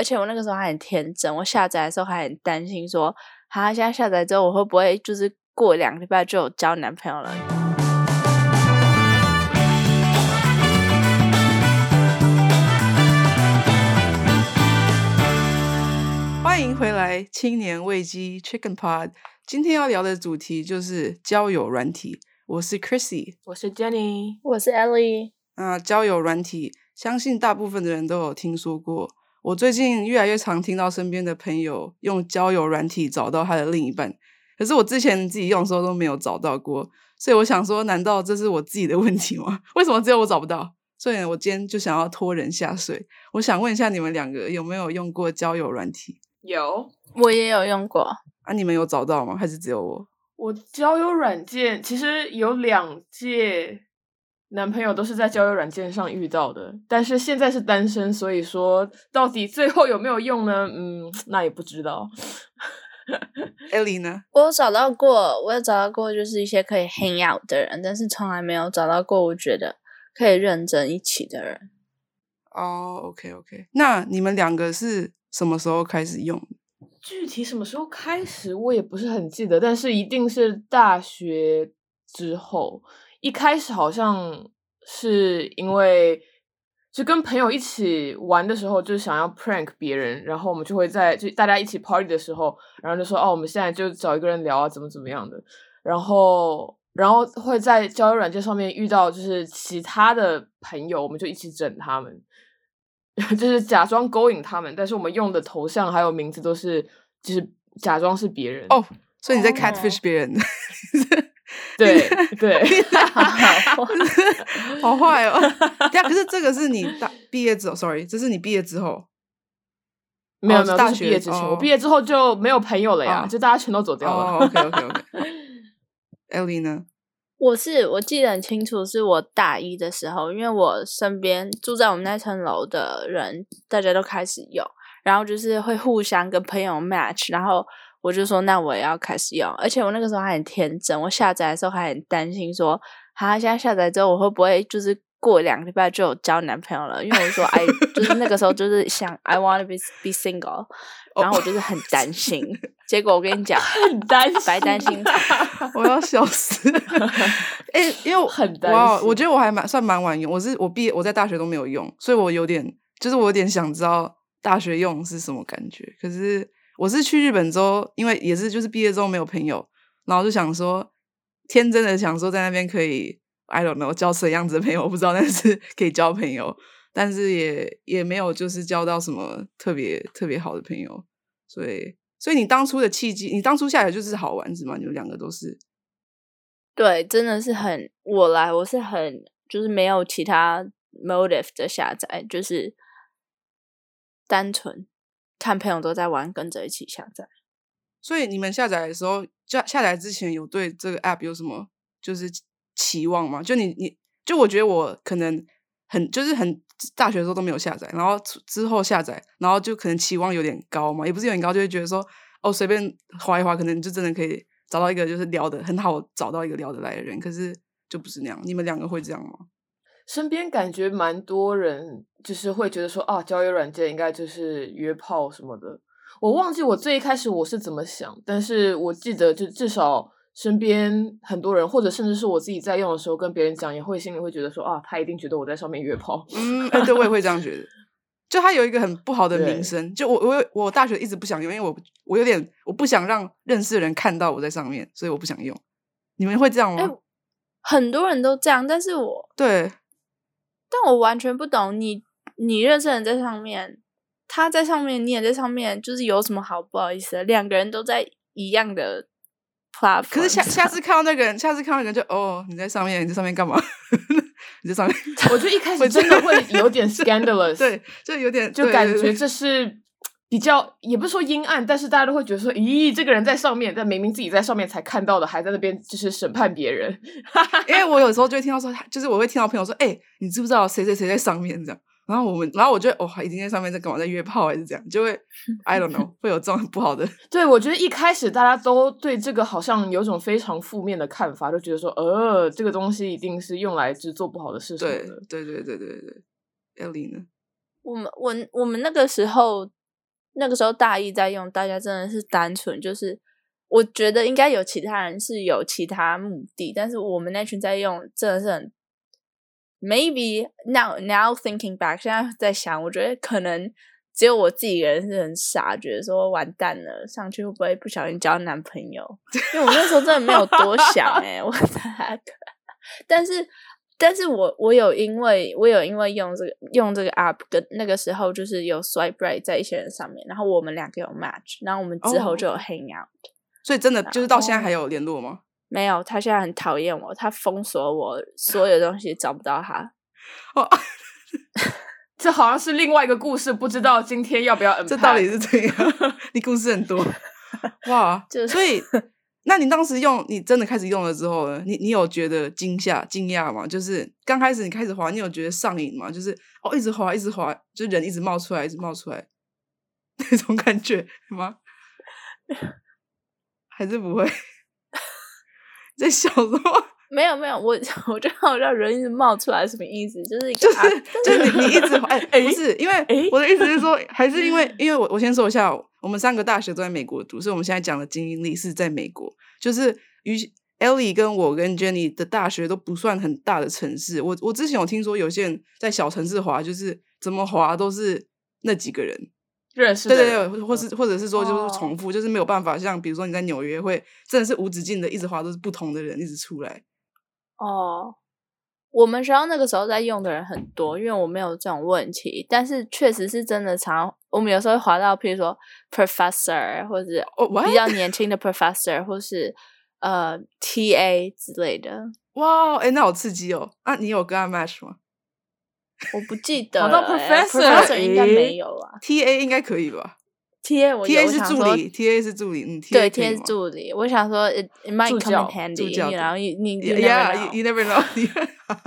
而且我那个时候还很天真，我下载的时候还很担心说，哈，现在下载之后我会不会就是过两个礼拜就有交男朋友了？欢迎回来，青年危机 Chicken Pod。今天要聊的主题就是交友软体。我是 Chrissy，我是 Jenny，我是 Ellie。那交友软体，相信大部分的人都有听说过。我最近越来越常听到身边的朋友用交友软体找到他的另一半，可是我之前自己用的时候都没有找到过，所以我想说，难道这是我自己的问题吗？为什么只有我找不到？所以，我今天就想要拖人下水。我想问一下，你们两个有没有用过交友软体？有，我也有用过。啊，你们有找到吗？还是只有我？我交友软件其实有两届男朋友都是在交友软件上遇到的，但是现在是单身，所以说到底最后有没有用呢？嗯，那也不知道。艾莉呢？我有找到过，我有找到过，就是一些可以 hang out 的人，但是从来没有找到过我觉得可以认真一起的人。哦，OK OK，那你们两个是什么时候开始用？具体什么时候开始，我也不是很记得，但是一定是大学之后。一开始好像是因为就跟朋友一起玩的时候，就是想要 prank 别人，然后我们就会在就大家一起 party 的时候，然后就说哦，我们现在就找一个人聊啊，怎么怎么样的。然后，然后会在交友软件上面遇到就是其他的朋友，我们就一起整他们。就是假装勾引他们，但是我们用的头像还有名字都是，就是假装是别人哦。所以你在 catfish 别人？对 对，好坏哦。对啊，可是这个是你大毕业之后，sorry，这是你毕业之后，没有没有大学毕业之前，我毕业之后就没有朋友了呀，就大家全都走掉了。OK OK OK，Ellie 呢？我是我记得很清楚，是我大一的时候，因为我身边住在我们那层楼的人，大家都开始有，然后就是会互相跟朋友 match，然后我就说那我也要开始用，而且我那个时候还很天真，我下载的时候还很担心说，哈，现在下载之后我会不会就是过两个礼拜就有交男朋友了？因为我说 I，就是那个时候就是想 I wanna be be single。然后我就是很担心，结果我跟你讲，很担心，白担心，我要笑死。哎，因为很担心，我觉得我还蛮算蛮晚用。我是我毕业我在大学都没有用，所以我有点就是我有点想知道大学用是什么感觉。可是我是去日本之后，因为也是就是毕业之后没有朋友，然后就想说天真的想说在那边可以 I don't know 交什么样子的朋友，我不知道，但是 可以交朋友。但是也也没有就是交到什么特别特别好的朋友，所以所以你当初的契机，你当初下来就是好玩是吗？你们两个都是，对，真的是很我来，我是很就是没有其他 motive 的下载，就是单纯看朋友都在玩，跟着一起下载。所以你们下载的时候，下下载之前有对这个 app 有什么就是期望吗？就你你就我觉得我可能。很就是很大学的时候都没有下载，然后之后下载，然后就可能期望有点高嘛，也不是有点高，就会觉得说哦随便划一划，可能就真的可以找到一个就是聊的很好，找到一个聊得来的人，可是就不是那样。你们两个会这样吗？身边感觉蛮多人就是会觉得说啊，交友软件应该就是约炮什么的。我忘记我最一开始我是怎么想，但是我记得就至少。身边很多人，或者甚至是我自己在用的时候，跟别人讲，也会心里会觉得说啊，他一定觉得我在上面约炮。嗯，对，我也会这样觉得。就他有一个很不好的名声。就我，我，我大学一直不想用，因为我我有点我不想让认识的人看到我在上面，所以我不想用。你们会这样吗？很多人都这样，但是我对，但我完全不懂你，你认识人在上面，他在上面，你也在上面，就是有什么好不好意思的？两个人都在一样的。可是下 下次看到那个人，下次看到那个人就哦，你在上面，你在上面干嘛？你在上面，我觉得一开始真的会有点 scandalous，对，就有点就感觉这是比较，也不是说阴暗，但是大家都会觉得说，咦，这个人在上面，但明明自己在上面才看到的，还在那边就是审判别人。因为我有时候就会听到说，就是我会听到朋友说，哎，你知不知道谁谁谁在上面这样？然后我们，然后我觉得，哦，已经在上面在干嘛，在约炮还是这样，就会，I don't know，会有这种不好的。对，我觉得一开始大家都对这个好像有种非常负面的看法，就觉得说，呃，这个东西一定是用来制做不好的事情的。对，对，对，对，对，对。Ellie 呢？我们，我，我们那个时候那个时候大一在用，大家真的是单纯就是，我觉得应该有其他人是有其他目的，但是我们那群在用真的是很 maybe now now thinking back，现在在想，我觉得可能只有我自己一个人是很傻，觉得说完蛋了，上去会不会不小心交男朋友？因为我那时候真的没有多想哎、我的 但是。但是我我有因为我有因为用这个用这个 app 跟那个时候就是有 swipe right 在一些人上面，然后我们两个有 match，然后我们之后就有哦 hang out。所以真的就是到现在后还有联络吗？没有，他现在很讨厌我，他封锁我所有东西，找不到他。哦，这好像是另外一个故事，不知道今天要不要？这到底是怎样？你故事很多 哇！就是所以，那你当时用，你真的开始用了之后呢？你你有觉得惊吓、惊讶吗？就是刚开始你开始滑，你有觉得上瘾吗？就是哦，一直滑，一直滑，就人一直冒出来，一直冒出来 那种感觉吗？还是不会？在笑什么？没有没有，我我就好像人一直冒出来，什么意思？就是就是就是你你一直滑，哎、哎不是，因为哎我的意思是说，还是因为因为我我先说一下，我们三个大学都在美国读，所以我们现在讲的经历是在美国，就是与 Ellie 跟我跟 Jenny 的大学都不算很大的城市。我我之前有听说有些人在小城市滑，就是怎么滑都是那几个人，认识对对对，或是或者是说就是哦重复，就是没有办法像比如说你在纽约会真的是无止境的一直滑都是不同的人一直出来。哦，我们学校那个时候在用的人很多，因为我没有这种问题，但是确实是真的常，我们有时候会滑到，譬如说 professor 或者？比较年轻的 professor，或是呃 TA 之类的，哇，哎，那好刺激哦！啊，你有跟他 match 吗我不记得滑到了欸 professor，professor 应该诶没有啊？TA 应该可以吧，TA 我？TA 是助理，TA 是助理，嗯，对 TA 是助理，我想说 it might come in handy，教然后你你 you Yeah, never know you never know 哇。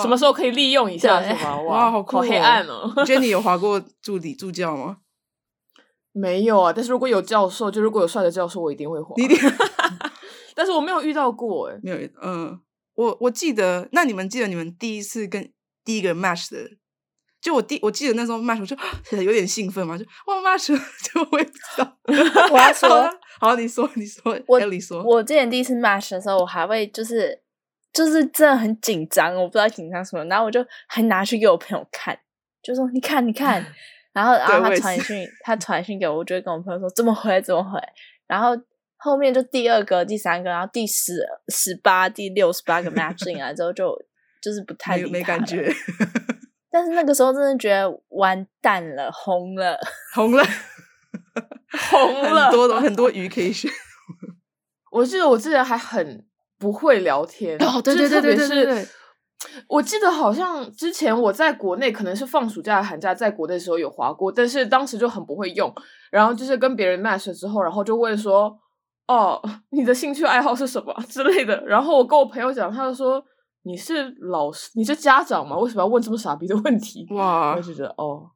什么时候可以利用一下对是吗？哇好酷好黑哦暗哦！Jenny 有划过助理助教吗？没有啊，但是如果有教授，就如果有帅的教授，我一定会滑。你一定 但是我没有遇到过哎。没有？嗯，我我记得，那你们记得你们第一次跟第一个 match 的，就我第我记得那时候 match 我就有点兴奋嘛，就哇 match，就我也不知道。我要说好你说你说我，Ellie 说，我之前第一次 match 的时候，我还会就是就是真的很紧张，我不知道紧张什么，然后我就还拿去给我朋友看，就说你看你看，然后然后他传讯他传讯给我，我就会跟我朋友说怎么回怎么回，然后后面就第二个、第三个，然后第十、十八、第六十八个 match 进来之后就就是不太没感觉，但是那个时候真的觉得完蛋了，红了。红了，红。了很多的很多鱼可以选。我记得我之前还很不会聊天哦对就是对对特别对对我记得好像之前我在国内可能是放暑假、寒假在国内的时候有滑过，但是当时就很不会用。然后就是跟别人 match 了之后，然后就问说：“哦，你的兴趣爱好是什么 之类的？”然后我跟我朋友讲，他就说：“你是老师，你是家长吗？为什么要问这么傻逼的问题？”哇我就觉得哦，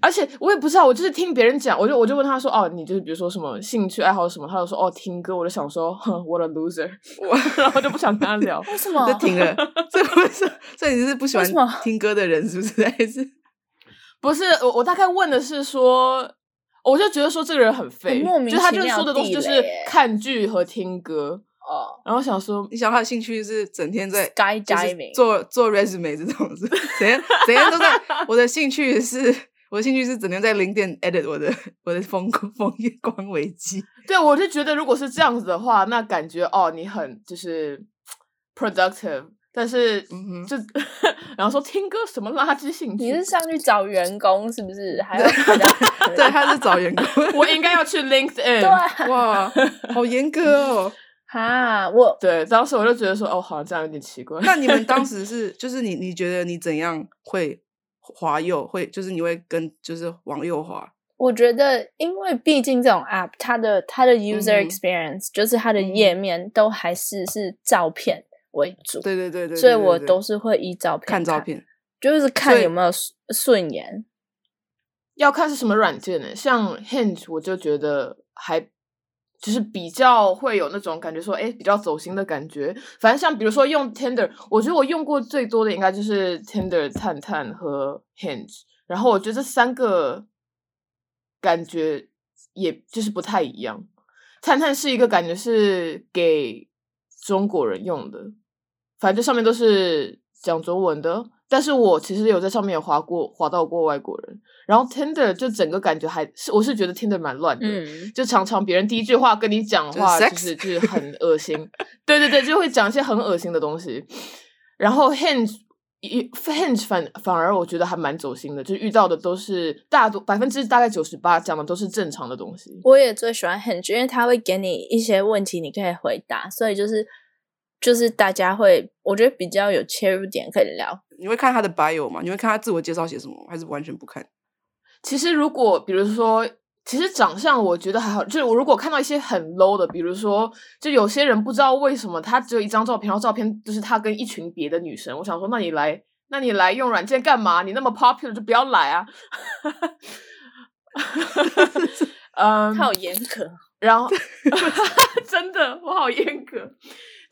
而且我也不知道，我就是听别人讲，我就我就问他说，哦，你就是比如说什么兴趣爱好什么，他就说哦听歌，我就想说，哼，what a loser，我然后就不想跟他聊。为什么？就停了，这不是，所以你是不喜欢听歌的人，是不是？还是不是我，我大概问的是说，我就觉得说这个人很废，莫名就他就是其妙说的东西就是看剧和听歌，哦然后想说你想他的兴趣是整天在 skydiving 做做 resume 这种事怎样怎样都在。我的兴趣是，我的兴趣是整天在零点 edit 我的我的风风光危机。对，我就觉得如果是这样子的话，那感觉哦，你很就是 productive，但是嗯哼就、然后说听歌什么垃圾兴趣，你是上去找员工是不是？还要 对，他是找员工。我应该要去 LinkedIn。对啊哇，好严格哦。哈，我对，当时我就觉得说，哦，好像这样有点奇怪。那你们当时是，就是你你觉得你怎样会滑右？会就是你会跟就是往右滑？我觉得，因为毕竟这种 app，它的它的 user experience、就是它的页面都还是是照片为主，对对对对，所以我都是会依照片看照，片。就是看有没有顺顺眼。要看是什么软件呢？像 Hinge，我就觉得还就是比较会有那种感觉说，哎，比较走心的感觉。反正像比如说用 Tinder，我觉得我用过最多的应该就是 Tinder、探探和 Hinge。然后我觉得这三个感觉也就是不太一样。探探是一个感觉是给中国人用的，反正上面都是讲中文的。但是我其实有在上面有划过，划到过外国人。然后 Tinder 就整个感觉还是，我是觉得 Tinder 蛮乱的，嗯，就常常别人第一句话跟你讲话，就是就是就是很恶心，对对对，就会讲一些很恶心的东西。然后 Hinge 一 Hinge 反反而我觉得还蛮走心的，就遇到的都是大多百分之大概九十八讲的都是正常的东西。我也最喜欢 Hinge，因为他会给你一些问题，你可以回答，所以就是就是大家会，我觉得比较有切入点可以聊。你会看他的 bio 吗？你会看他自我介绍写什么，还是完全不看？其实如果比如说，其实长相我觉得还好，就是我如果看到一些很 low 的，比如说，就有些人不知道为什么他只有一张照片，然后照片就是他跟一群别的女生，我想说，那你来，那你来用软件干嘛？你那么 popular 就不要来啊。嗯，他好严格，然后 真的我好严格，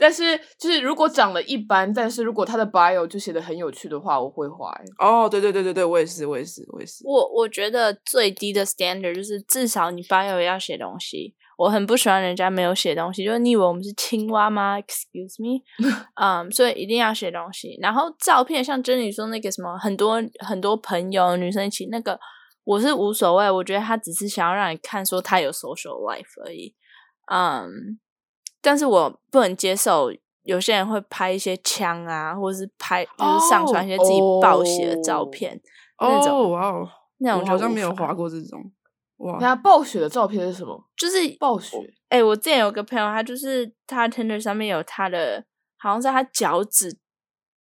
但是就是如果长得一般，但是如果他的 bio 就写的很有趣的话，我会划欸。哦，对对对对对，我也是，我也是，我也是。我我觉得最低的 standard 就是至少你 bio 要写东西。我很不喜欢人家没有写东西，就是你以为我们是青蛙吗？Excuse me，嗯，所以一定要写东西。然后照片，像珍妮说那个什么，很多很多朋友女生一起那个，我是无所谓，我觉得他只是想要让你看说他有 social life 而已。嗯，但是我不能接受有些人会拍一些枪啊，或者是拍就是上传一些自己暴血的照片那种哦，哇哦，那种我好像没有划过这种。哇，那暴雪的照片是什么？就是暴雪哎、我之前有个朋友，他就是他 Tinder 上面有他的，好像是他脚趾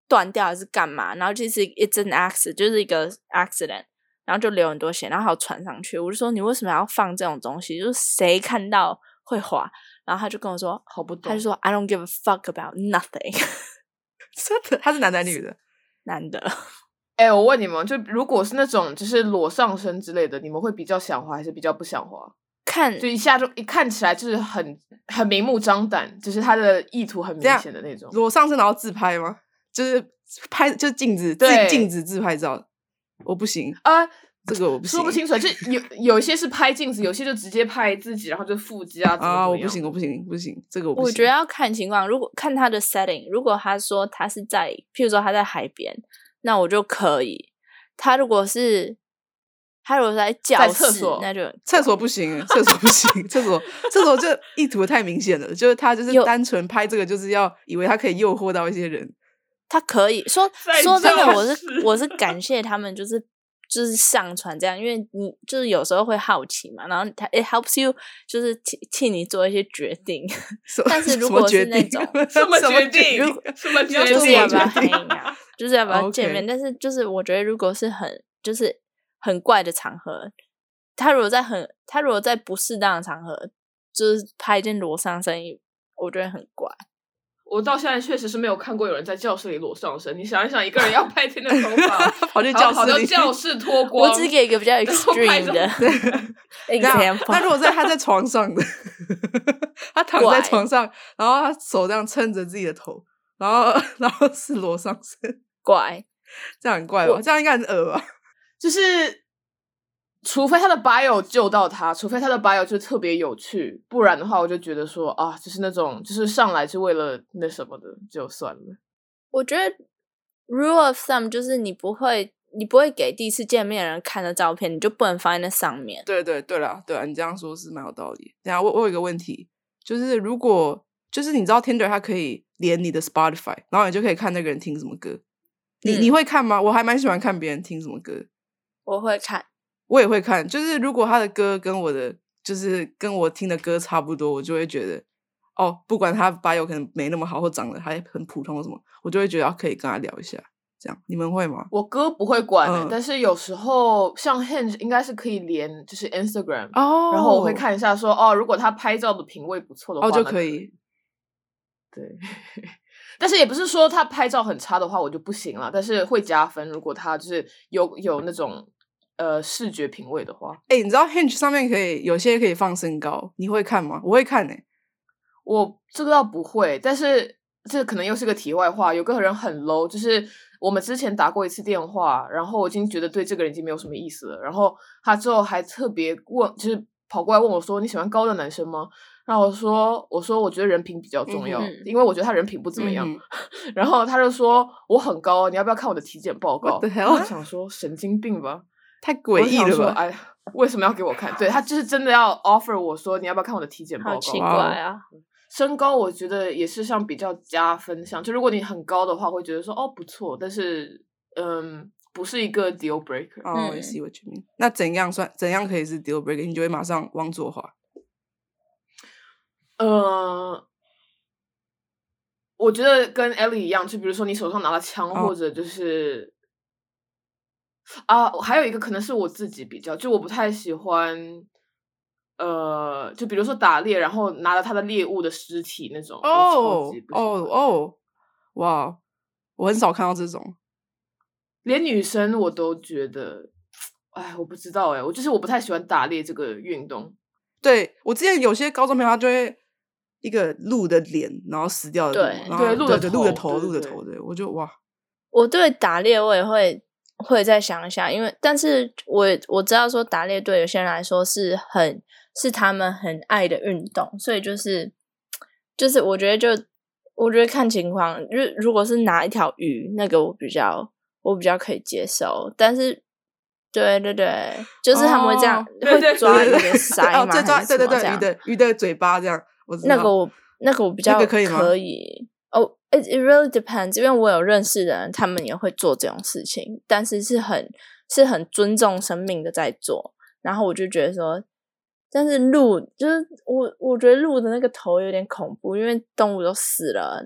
断掉还是干嘛，然后就是 it's an accident，就是一个 accident，然后就流很多血，然后还有传上去。我就说你为什么要放这种东西？就是谁看到会滑？然后他就跟我说，好不懂他就。说 I don't give a fuck about nothing，真的，他是男的还是女的？男的。哎、我问你们，就如果是那种就是裸上身之类的，你们会比较想滑还是比较不想滑？看就一下就一看起来就是很很明目张胆，就是他的意图很明显的那种。裸上身然后自拍吗？就是拍，就是镜子，自对镜子自拍照，我不行，啊，这个我不行，说不清楚，就 有有一些是拍镜子，有些就直接拍自己，然后就腹肌啊，怎么啊，我不行，我不行，不行，这个我不行。我觉得要看情况，如果看他的 setting，如果他说他是在，譬如说他在海边，那我就可以。他如果是他如果是在教在室，厕所那就厕所不行，厕所不行，厕所厕所就意图太明显了，就是他就是单纯拍这个，就是要以为他可以诱惑到一些人。他可以说说真的，我是我是感谢他们，就是就是上传这样，因为你就是有时候会好奇嘛，然后他 it helps you 就是替替你做一些决定。但是如果是那 种什么什么决定定？什么决定就是定？要不要决定 hang out，就是要不要见面。但是就是我觉得，如果是很就是很怪的场合，他如果在很他如果在不适当的场合，就是拍一件裸上身衣，我觉得很怪。我到现在确实是没有看过有人在教室里裸上身。你想一想，一个人要 拍天的头发，跑去教室里教室脱光，我只给一个比较后拍 extreme 的那 example。那如果在他在床上的，他躺在床上，然后他手这样撑着自己的头，然后然后是裸上身，怪，这样很怪吧？这样应该很恶吧？就是，除非他的 bio 救到他，除非他的 bio 就特别有趣，不然的话，我就觉得说啊，就是那种就是上来是为了那什么的，就算了。我觉得 rule of thumb 就是你不会你不会给第一次见面的人看的照片，你就不能放在那上面。对对对了，对啊，你这样说是蛮有道理。等一下我我有一个问题，就是如果就是你知道 Tinder 它可以连你的 Spotify，然后你就可以看那个人听什么歌。你、嗯你会看吗？我还蛮喜欢看别人听什么歌，我会看，我也会看。就是如果他的歌跟我的就是跟我听的歌差不多，我就会觉得哦，不管他 bio 可能没那么好，或长得还很普通或什么，我就会觉得要可以跟他聊一下。这样你们会吗？我哥不会管、欸嗯但是有时候像 Hinge 应该是可以连，就是 Instagram，、哦然后我会看一下说，哦，如果他拍照的品味不错的话，哦就可以。对，但是也不是说他拍照很差的话我就不行了，但是会加分。如果他就是有有那种呃视觉品味的话，哎、你知道 Hinge 上面可以有些可以放身高，你会看吗？我会看呢、欸我这个倒不会，但是这可能又是个题外话。有个人很 low，就是我们之前打过一次电话，然后我已经觉得对这个人已经没有什么意思了。然后他之后还特别问，就是跑过来问我说：“你喜欢高的男生吗？”然后我说：“我说我觉得人品比较重要，嗯因为我觉得他人品不怎么样。嗯 然后他就说：“我很高，你要不要看我的体检报告？我想说神经病吧，太诡异了吧？说哎，为什么要给我看？对他就是真的要 offer 我说你要不要看我的体检报告？好奇怪啊！身高我觉得也是像比较加分项，就如果你很高的话，会觉得说哦不错，但是嗯不是一个 deal breaker。哦，我嗯 see what you mean。那怎样算？怎样可以是 deal breaker？你就会马上往左滑。呃，我觉得跟 Ellie 一样，就比如说你手上拿了枪，哦或者就是啊，还有一个可能是我自己比较，就我不太喜欢，呃，就比如说打猎，然后拿了他的猎物的尸体那种。哦哦哦，哇！我很少看到这种。连女生我都觉得，哎，我不知道哎，我就是我不太喜欢打猎这个运动。对我之前有些高中朋友，他就会一个鹿的脸，然后死掉的对，然后对鹿的鹿的头鹿的头，对我就哇，我对打猎我也会会再想一下，因为但是我我知道说打猎对有些人来说是很是他们很爱的运动，所以就是就是我觉得就我觉得看情况，如如果是拿一条鱼，那个我比较我比较可以接受，但是。对对对，就是他们会这样，会抓鱼的鳃哦，嘛，对抓对对鱼的鱼的嘴巴这样，我那个我那个我比较那个可以哦、i t it really depends，因为我有认识的人，他们也会做这种事情，但是是很是很尊重生命的在做。然后我就觉得说，但是鹿就是我我觉得鹿的那个头有点恐怖，因为动物都死了，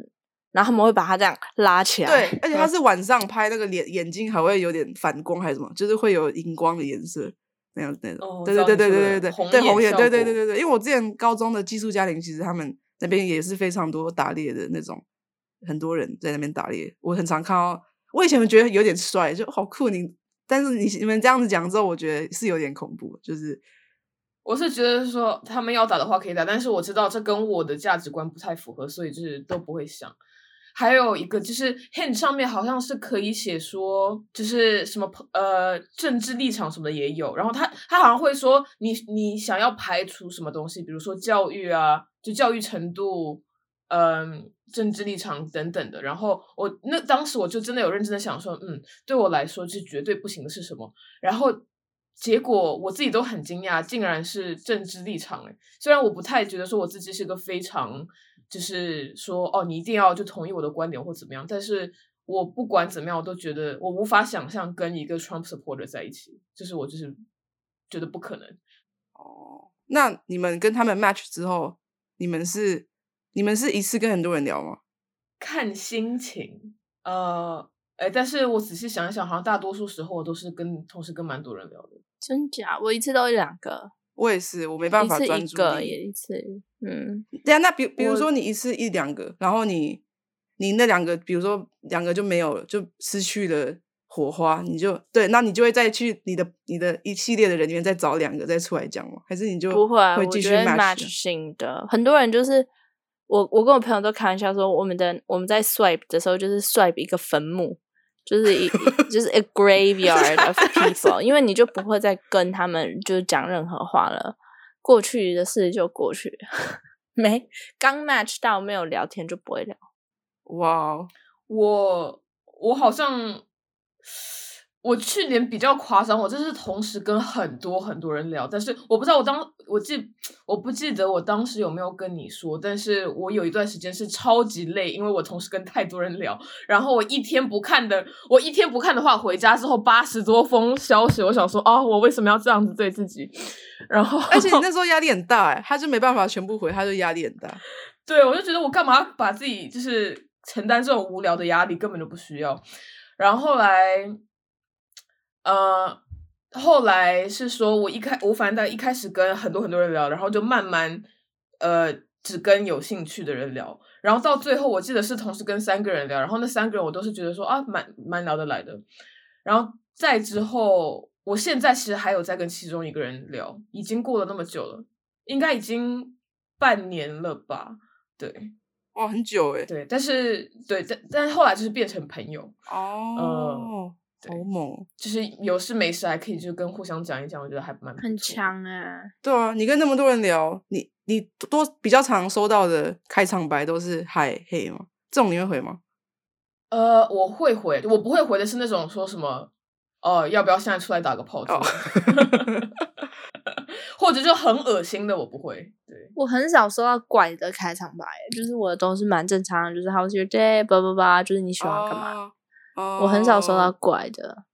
然后他们会把它这样拉起来。对，而且它是晚上拍那个脸眼睛还会有点反光还是什么，就是会有荧光的颜色那样那种。哦对对对对对对对红对红眼，对对对对对，因为我之前高中的寄宿家庭，其实他们那边也是非常多打猎的那种，很多人在那边打猎，我很常看到。我以前觉得有点帅，就好酷你，但是你你们这样子讲之后，我觉得是有点恐怖，就是我是觉得说他们要打的话可以打，但是我知道这跟我的价值观不太符合，所以就是都不会想。还有一个就是 hint 上面好像是可以写说，就是什么呃政治立场什么的也有，然后他他好像会说你你想要排除什么东西，比如说教育啊，就教育程度，嗯、政治立场等等的。然后我那当时我就真的有认真的想说，嗯，对我来说是绝对不行的是什么？然后结果我自己都很惊讶，竟然是政治立场诶。虽然我不太觉得说我自己是个非常，就是说哦，你一定要就同意我的观点或怎么样，但是我不管怎么样，我都觉得我无法想象跟一个 Trump supporter 在一起，就是我就是觉得不可能。哦。那你们跟他们 match 之后，你们是你们是一次跟很多人聊吗？看心情，呃，哎，但是我仔细想一想，好像大多数时候我都是跟同事跟蛮多人聊的。真假？我一次都一两个，我也是，我没办法专注一个也一次，嗯，对啊，那比比如说你一次一两个，然后你你那两个，比如说两个就没有了，就失去了火花，你就对，那你就会再去你的你的一系列的人里面再找两个再出来讲吗？还是你就不会，我会继续觉得 match？match 性的，很多人就是我，我跟我朋友都开玩笑说，我们的我们在 swipe 的时候就是 swipe 一个坟墓，就是一 就是 a graveyard of people，因为你就不会再跟他们就是讲任何话了，过去的事就过去，没刚 match 到没有聊天就不会聊。哇哦，我我好像我去年比较夸张，我真是同时跟很多很多人聊，但是我不知道我当我记我不记得我当时有没有跟你说，但是我有一段时间是超级累，因为我同时跟太多人聊，然后我一天不看的，我一天不看的话，回家之后八十多封消息，我想说啊、我为什么要这样子对自己？然后而且你那 时候压力很大哎，他就没办法全部回，他就压力很大。对，我就觉得我干嘛把自己就是承担这种无聊的压力，根本就不需要。然后后来，呃，后来是说我一开我反正大一开始跟很多很多人聊，然后就慢慢呃只跟有兴趣的人聊，然后到最后我记得是同时跟三个人聊，然后那三个人我都是觉得说啊蛮蛮聊得来的，然后再之后，我现在其实还有在跟其中一个人聊，已经过了那么久了，应该已经半年了吧？对，哇，很久哎。对，但是对，但但后来就是变成朋友，哦，对好猛。就是有事没事还可以就跟互相讲一讲，我觉得还蛮不很。强哎、对啊，你跟那么多人聊，你你多比较常收到的开场白都是嗨嘿吗？这种你会回吗？呃，我会回，我不会回的是那种说什么，呃，要不要现在出来打个炮之类的，或者就很恶心的，我不会。对，我很少收到怪的开场白，就是我的都是蛮正常的，就是 How's your day，叭叭叭，就是你喜欢干嘛。哦？我很少收到哦怪的，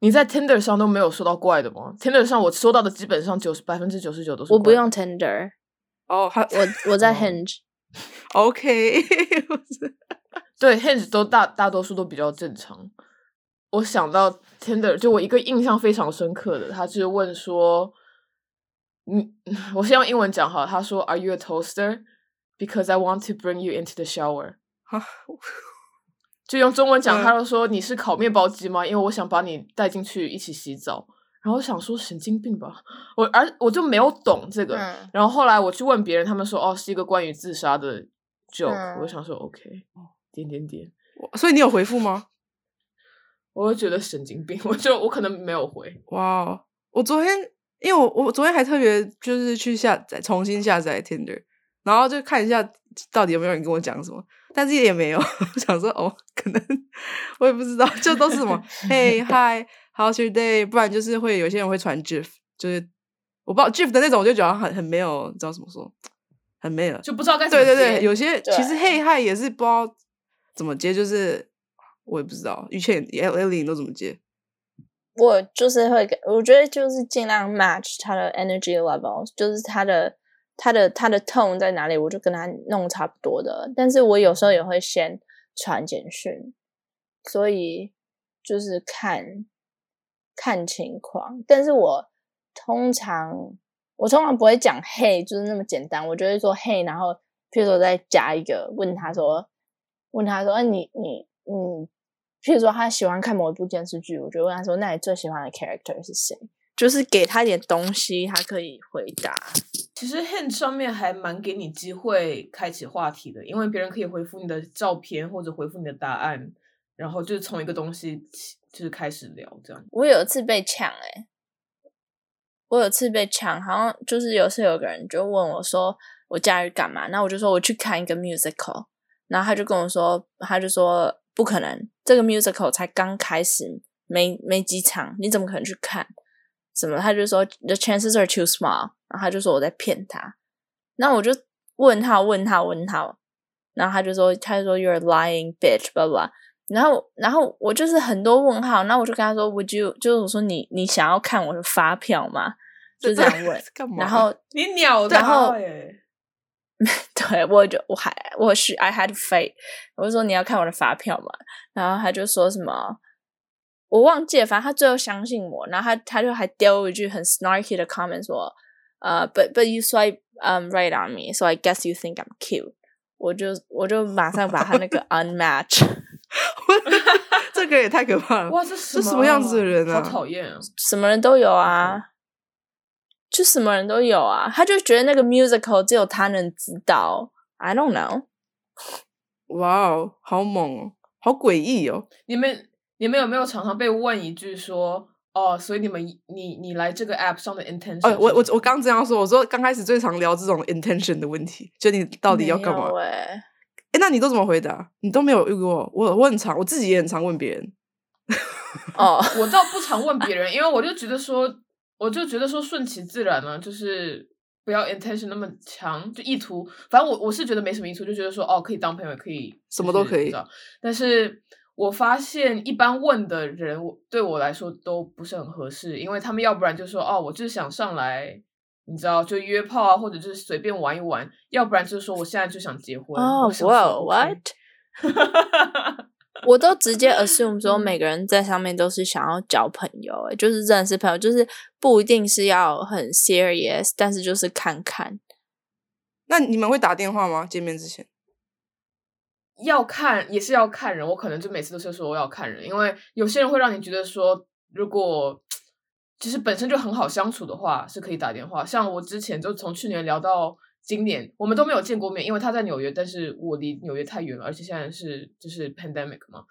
你在 Tinder 上都没有收到怪的吗？Tinder 上我收到的基本上九十百分之九十九都是我不用 Tinder，哦，还我我在哦 Hinge，OK，对 Hinge 都大大多数都比较正常。我想到 Tinder，就我一个印象非常深刻的，他是问说，嗯，我先用英文讲哈，他说，Are you a toaster? Because I want to bring you into the shower。啊就用中文讲，嗯他就说你是烤面包机吗？因为我想把你带进去一起洗澡。然后我想说神经病吧，我而我就没有懂这个。嗯然后后来我去问别人，他们说哦是一个关于自杀的 joke。嗯我想说 OK，点点点，所以你有回复吗？我就觉得神经病，我就我可能没有回。哇哦，我昨天因为我我昨天还特别就是去下载重新下载 Tinder，然后就看一下到底有没有人跟我讲什么，但是也没有。我 想说哦，可能我也不知道，就都是什么 Hey Hi How's your day，不然就是会有些人会传 GIF，就是我不知道 GIF 的那种，我就觉得很很没有，你知道怎么说，很没有。就不知道该怎么对对对，有些其实对 Hey Hi 也是不知道怎么接，就是我也不知道，于倩 L L 你都怎么接？我就是会给，我觉得就是尽量 match 他的 energy level，就是他的他的他的 tone 在哪里，我就跟他弄差不多的。但是我有时候也会先传简讯，所以就是看看情况。但是我通常我通常不会讲 hey，就是那么简单，我就会说 hey，然后譬如说再加一个问他说，问他说，哎、你你你。譬如说他喜欢看某一部电视剧，我就问他说：“那你最喜欢的 character 是谁？”就是给他一点东西，他可以回答。其实 Hint 上面还蛮给你机会开启话题的，因为别人可以回复你的照片或者回复你的答案，然后就是从一个东西起就是开始聊这样。我有一次被抢、欸，诶我有一次被抢，好像就是有次有个人就问我说我假日干嘛，那我就说我去看一个 musical，然后他就跟我说，他就说不可能，这个 musical 才刚开始，没没几场，你怎么可能去看？什么？他就说 the chances are too small，然后他就说我在骗他，那我就问他问他问他，然后他就说他就说 you're lying bitch，blah blah。然后，然后我就是很多问号，然后我就跟他说，Would you？就是我说你你想要看我的发票吗？就这样问。然后你鸟然后！对我就我还我是 I had faith，我就说你要看我的发票嘛，然后他就说什么我忘记了，反正他最后相信我，然后他他就还丢一句很 snarky 的 comment 说，呃、b u t but you swipe um right on me，so I guess you think I'm cute。我就我就马上把他那个 unmatch，这个也太可怕了！哇，这什这什么样子的人啊好讨厌啊！什么人都有啊，就什么人都有啊，他就觉得那个 musical 只有他能知道，I don't know。哇哦，好猛哦，好诡异哦！你们你们有没有常常被问一句说，哦，所以你们你你来这个 app 上的 intention？呃，我我是我刚这样说，我说刚开始最常聊这种 intention 的问题，就你到底要干嘛？哎、哎，那你都怎么回答？你都没有遇过？我我很常，我自己也很常问别人。哦，我倒不常问别人，因为我就觉得说，我就觉得说顺其自然呢、就是不要 intention 那么强，就意图。反正我我是觉得没什么意图，就觉得说哦，可以当朋友，可以什么都可以但是我发现一般问的人，我对我来说都不是很合适，因为他们要不然就说哦，我就是想上来。你知道，就约炮啊，或者就是随便玩一玩；要不然就是说我现在就想结婚。哦我想说哇 OK，what？我都直接 assume 说每个人在上面都是想要交朋友、欸，就是认识朋友，就是不一定是要很 serious，但是就是看看。那你们会打电话吗？见面之前？要看也是要看人，我可能就每次都是说我要看人，因为有些人会让你觉得说，如果其实本身就很好相处的话，是可以打电话。像我之前就从去年聊到今年我们都没有见过面，因为他在纽约，但是我离纽约太远了，而且现在是就是 pandemic 嘛，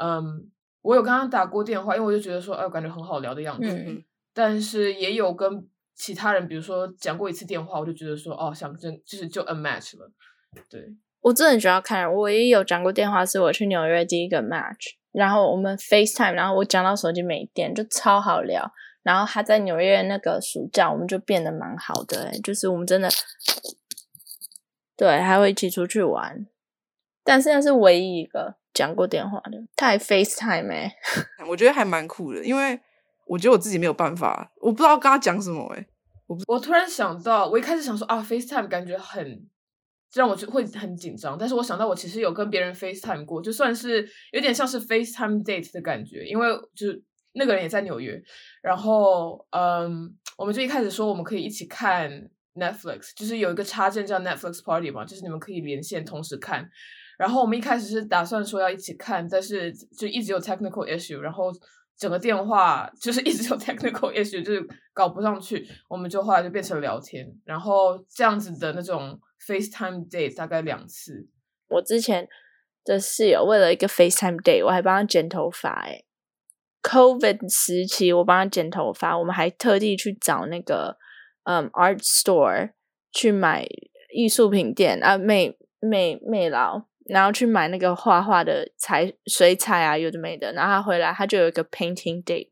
嗯，我有跟他打过电话，因为我就觉得说，哎，感觉很好聊的样子，嗯。但是也有跟其他人，比如说讲过一次电话，我就觉得说，哦，想真就是就 unmatch 了，对，我真的觉得要看人。我唯一有讲过电话是我去纽约第一个 match，然后我们 FaceTime，然后我讲到手机没电，就超好聊。然后他在纽约那个暑假，我们就变得蛮好的、欸，就是我们真的对还会一起出去玩。但是那是唯一一个讲过电话的，他还 FaceTime 哎、我觉得还蛮酷的，因为我觉得我自己没有办法，我不知道跟他讲什么哎、我突然想到，我一开始想说啊，FaceTime 感觉很让我就会很紧张，但是我想到我其实有跟别人 FaceTime 过，就算是有点像是 FaceTime date 的感觉，因为就是那个人也在纽约，然后嗯，我们就一开始说我们可以一起看 Netflix，就是有一个插件叫 Netflix Party 嘛，就是你们可以连线同时看。然后我们一开始是打算说要一起看，但是就一直有 technical issue，然后整个电话就是一直有 technical issue，就是搞不上去，我们就后来就变成聊天，然后这样子的那种 FaceTime date 大概两次。我之前的室友为了一个 FaceTime Day，我还帮他剪头发哎、COVID 时期，我帮他剪头发，我们还特地去找那个嗯 Art Store 去买艺术品店啊美美美劳，然后去买那个画画的彩水彩啊，有的没的。然后他回来，他就有一个 painting date，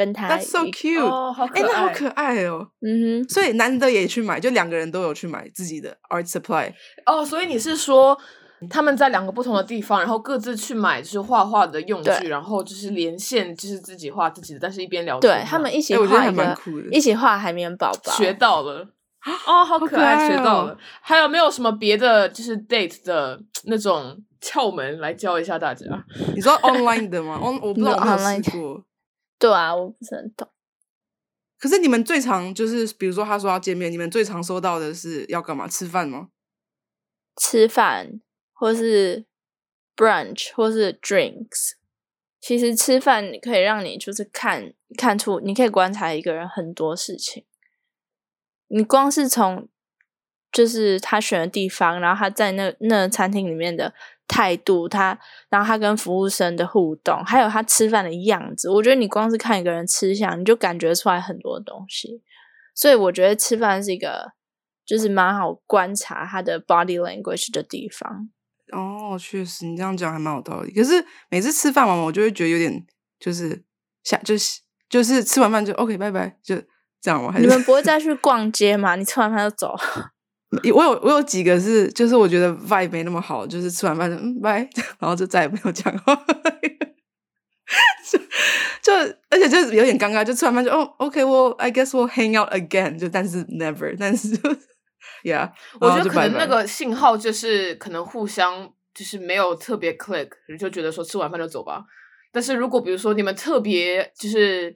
跟他 That's so cute，哦，好可哎、爱，那好可爱哦。嗯哼，所以男的也去买，就两个人都有去买自己的 art supply。哦，所以你是说他们在两个不同的地方，然后各自去买就是画画的用具，然后就是连线，就是自己画自己的，但是一边聊天对。他们一起哎我觉得还画一个，蛮酷的一起画海绵宝宝，学到了。哦，好可可爱，哦学到了。还有没有什么别的就是 date 的那种 窍门来教一下大家？你知道 online 的吗？on 我不知道，我没有 online 试过。对啊，我不是很懂。可是你们最常就是，比如说他说要见面，你们最常收到的是要干嘛？吃饭吗？吃饭，或是 brunch，或是 drinks。其实吃饭可以让你就是看看出，你可以观察一个人很多事情。你光是从就是他选的地方，然后他在那那餐厅里面的态度，他然后他跟服务生的互动，还有他吃饭的样子，我觉得你光是看一个人吃相，你就感觉出来很多东西。所以我觉得吃饭是一个就是蛮好观察他的 body language 的地方。哦，确实，你这样讲还蛮有道理。可是每次吃饭完，我就会觉得有点就是下就是就是吃完饭就 OK 拜拜，就这样吗？还你们不会再去逛街吗？你吃完饭就走？我有我有几个是就是我觉得 vibe 没那么好，就是吃完饭就嗯拜，然后就再也没有讲话。就就而且就是有点尴尬，就吃完饭就哦，OK，我 I guess we'll hang out again，就但是 never，但是就 yeah，我觉得可能那个信号就是可能互相就是没有特别 click，就觉得说吃完饭就走吧。但是如果比如说你们特别就是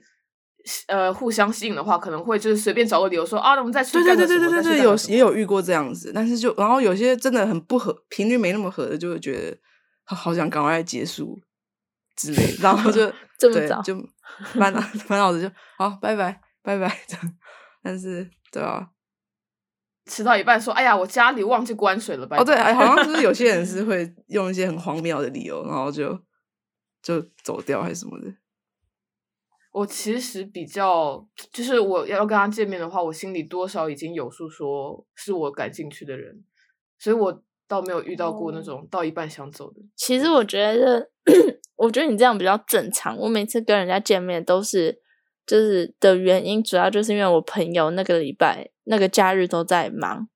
呃互相吸引的话，可能会就是随便找个理由说啊，那我们再去对对对对对对对，有也有遇过这样子，但是就然后有些真的很不合，频率没那么合的，就会觉得好好想赶快结束之类，然后就 这么早对就 满脑满脑子就好拜拜拜拜这样，但是对啊，吃到一半说，哎呀，我家里忘记关水了，拜哦对，哎，好像就是有些人 是会用一些很荒谬的理由，然后就就走掉还是什么的。我其实比较，就是我要跟他见面的话，我心里多少已经有数，说是我感兴趣的人，所以我倒没有遇到过那哦种到一半想走的。其实我觉得，我觉得你这样比较正常。我每次跟人家见面都是，就是的原因，主要就是因为我朋友那个礼拜那个假日都在忙。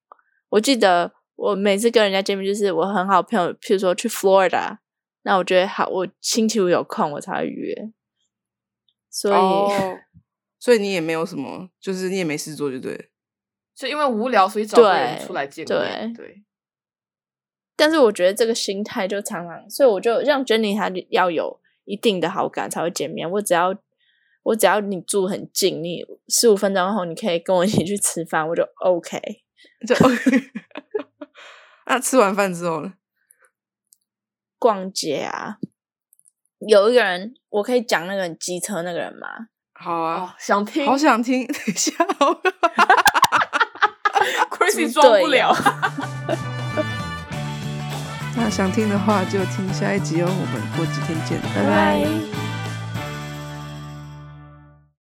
我记得我每次跟人家见面，就是我很好朋友，譬如说去 Florida，那我觉得好，我星期五有空我才会约。所以，哦，所以你也没有什么，就是你也没事做就对了。就因为无聊，所以找个人出来见面。对，但是我觉得这个心态就常常，所以我就让 Jenny 她要有一定的好感才会见面。我只要我只要你住很近，你十五分钟后你可以跟我一起去吃饭，我就 OK。就 OK。那吃完饭之后呢？逛街啊，有一个人，我可以讲那个很机车那个人吗？好啊，哦，想听好想听。等一下，，Crazy 装不了。那想听的话就听下一集哦，我们过几天见，拜拜。